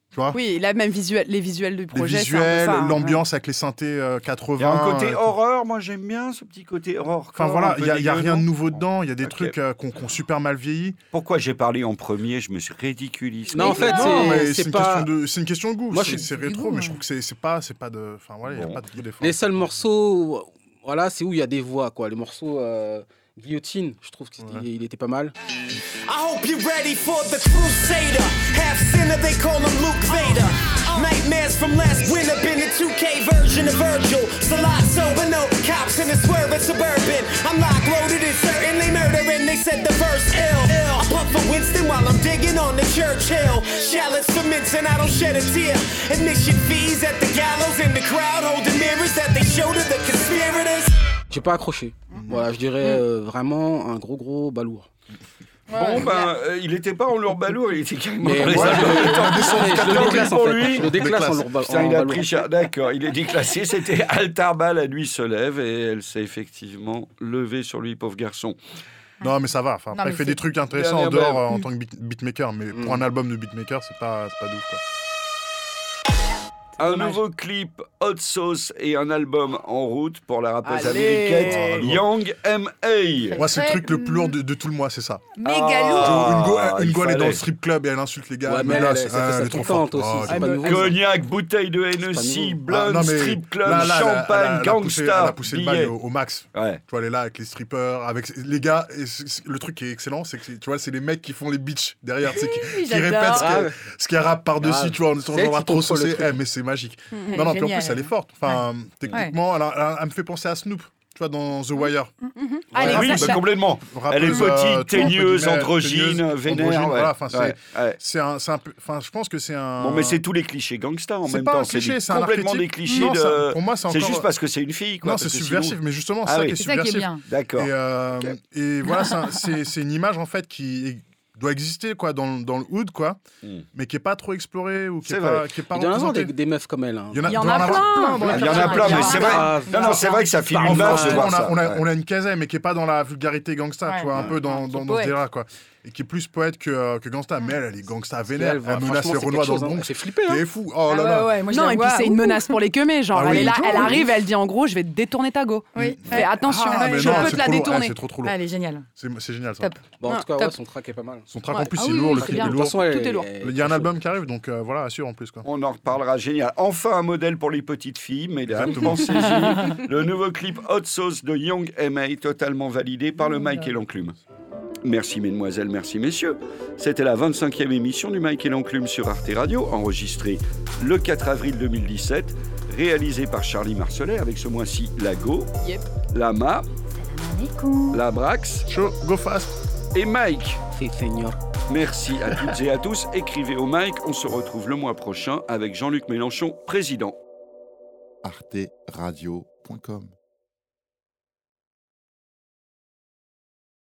S5: Tu vois
S2: Oui, là, même visuel, les visuels du
S5: Les
S2: projet. peu
S5: visuels,
S2: ça, hein.
S5: l'ambiance avec les synthés euh, 80.
S1: Il y a un côté
S5: euh,
S1: horreur, moi j'aime bien ce petit côté horreur.
S5: Enfin voilà, il n'y a, rien de nouveau dedans, il y a des trucs euh, qu'on qu'on super mal vieilli.
S1: Pourquoi j'ai parlé en premier Je me suis ridiculisé.
S6: Non, en fait,
S5: Non,
S6: c'est-
S5: mais
S6: c'est
S5: c'est une,
S6: pas-
S5: question de- c'est une question de goût.
S6: Moi,
S5: c'est rétro,
S3: goût,
S5: mais je trouve que c'est c'est pas, c'est pas de. Enfin voilà, il n'y
S1: Bon.
S5: a pas de.
S6: Les seuls morceaux, voilà, c'est où il y a des voix, quoi. Les morceaux euh, guillotine, je trouve qu'il
S5: Ouais.
S6: il était pas mal.
S8: I hope you're ready for the Crusader. Half sinner, they call him Luke Vader. Nightmares from last winter, been a 2K version of Virgil. Salazzo, but no cops in the swerve at suburban. I'm lock loaded and certain they murdering. They said the verse ill. I puff for Winston while I'm digging on the church hill. Shallots for mints and I don't shed a tear. Admission fees at the gallows in the crowd holding mirrors that they show to the conspirators.
S6: J'ai pas accroché. Voilà, je dirais euh, vraiment un gros gros balourd.
S1: Bon, ben, euh, il était pas en lourd il était carrément
S6: Mais
S1: dans les
S6: je-
S1: pour lui.
S6: Je le déclasse en lourd
S1: il a pris cher. D'accord, il est déclassé. C'était Altarba, la nuit se lève, et elle s'est effectivement levée sur lui, pauvre garçon.
S5: Non, mais ça va. Enfin, après, il fait des trucs intéressants en dehors euh, en tant que beat- beatmaker, mais pour
S6: Mm.
S5: un album de beatmaker, c'est pas, c'est pas ouf. Quoi.
S1: Un
S2: dommage.
S1: nouveau clip Hot Sauce et un album en route pour la rappeuse américaine Young M.A.
S5: Moi, c'est le truc le plus lourd de, de tout le mois, c'est ça.
S3: Méga
S1: Ah.
S5: une go,
S1: Ah,
S5: elle est dans le strip club et elle insulte les gars.
S6: Ouais, mais
S5: là,
S6: elle,
S5: c'est- ah, trop
S6: toi aussi,
S5: Oh,
S6: pas
S5: pas-.
S1: Cognac, bouteille de Hennessy.
S5: Ah,
S1: blonde,
S5: non,
S1: strip club,
S5: là, là,
S1: champagne, gangsta,
S5: Elle a poussé le bail au, au max.
S1: Ouais.
S5: Tu vois, elle est là avec les strippers, avec les gars. Et le truc qui est excellent, c'est que c'est- tu vois, c'est les mecs qui font les bitches derrière, qui, répètent ce qu'il y a rap par-dessus, tu vois, en étant genre trop saucé. Eh, mais c'est magique.
S3: Elle
S5: Non, non, puis en plus, elle est forte. Enfin, techniquement, elle, a- elle a- elle me fait penser à Snoop, tu vois, dans The Wire.
S2: Allez,
S1: oui,
S2: ça-
S1: bah, complètement. Elle est
S5: euh,
S1: petite,
S5: entre
S1: teigneuse, androgyne, vénère.
S5: androgyne,
S1: ouais.
S5: Voilà, enfin, c'est
S1: Ouais, ouais.
S5: c'est un, c'est un peu. Enfin, je pense que c'est un.
S1: Bon, mais c'est tous les clichés gangsta en
S5: C'est
S1: même
S5: pas
S1: temps.
S5: un
S1: C'est
S5: cliché,
S1: des-
S5: c'est un
S1: complètement
S5: archétype.
S1: des clichés
S5: Non,
S1: de.
S5: ça- pour moi, c'est encore-
S1: juste parce que c'est une fille, quoi.
S5: Non, c'est subversif, mais justement,
S1: Ah
S5: c'est ça
S1: oui.
S5: qui est
S3: C'est ça qui est
S5: subversif.
S3: bien.
S1: D'accord.
S5: Et, euh, voilà, c'est un- c'est c'est une image en fait qui est- doit exister quoi dans, dans le hood quoi,
S1: Hmm.
S5: mais qui est pas trop explorée ou qui est pas qui est pas
S6: Il y en avoir des, des meufs comme elle. hein.
S5: Il y en a,
S2: y en a plein.
S1: Il y en a plein, mais
S3: a
S1: c'est vrai. Non, non, c'est vrai que ça filme
S5: on, a, on, a, a une Kaza, mais qui est pas dans la vulgarité gangsta, tu vois, un peu dans, dans, dans ce délire quoi. Et qui est plus poète que, euh, que gangsta. Mais elle, elle est gangsta vénère.
S6: Elle,
S5: Elle, menace les
S6: c'est
S5: Renois dans le
S6: chose, hein.
S5: Bronx.
S6: Elle fait flipper, hein.
S5: T'es fou. Oh là
S3: Ah
S5: là.
S3: ouais, ouais, moi, je
S2: Non, et puis c'est une menace pour les queumés. Genre,
S5: Ah
S2: elle,
S5: oui.
S2: est là, elle arrive, elle dit en gros, je vais te détourner ta go.
S3: Oui.
S2: Fais attention,
S5: Ah, mais
S2: je
S5: non,
S2: peux
S5: c'est
S2: te la.
S5: Ah,
S2: détourner.
S5: c'est trop trop lourd.
S3: Ah, elle est géniale.
S5: C'est c'est génial ça.
S6: Bon, en
S2: Ah,
S6: tout cas, son track est pas mal.
S5: Son track en plus,
S3: Ah
S5: c'est
S3: oui,
S5: lourd, le
S3: c'est
S5: clip est lourd.
S2: Tout est lourd.
S5: Il y a un album qui arrive, donc euh, voilà, assure en plus. Quoi.
S1: On en reparlera, génial. Enfin un modèle pour les petites filles, mesdames, pensez-y. Le nouveau clip Hot Sauce de Young M.A. totalement validé par le Mike et l'Enclume. Merci mesdemoiselles, merci messieurs. C'était la 25e émission du Mike et l'Enclume sur Arte Radio, enregistrée le 4 avril 2017, réalisée par Charlie Marcelet avec ce mois-ci la Go,
S2: Yep.
S1: Lama, la Brax
S5: go fast.
S1: et Mike.
S6: Si, señor.
S1: Merci à toutes et à tous. Écrivez au Mike. On se retrouve le mois prochain avec Jean-Luc Mélenchon, président.
S14: arteradio.com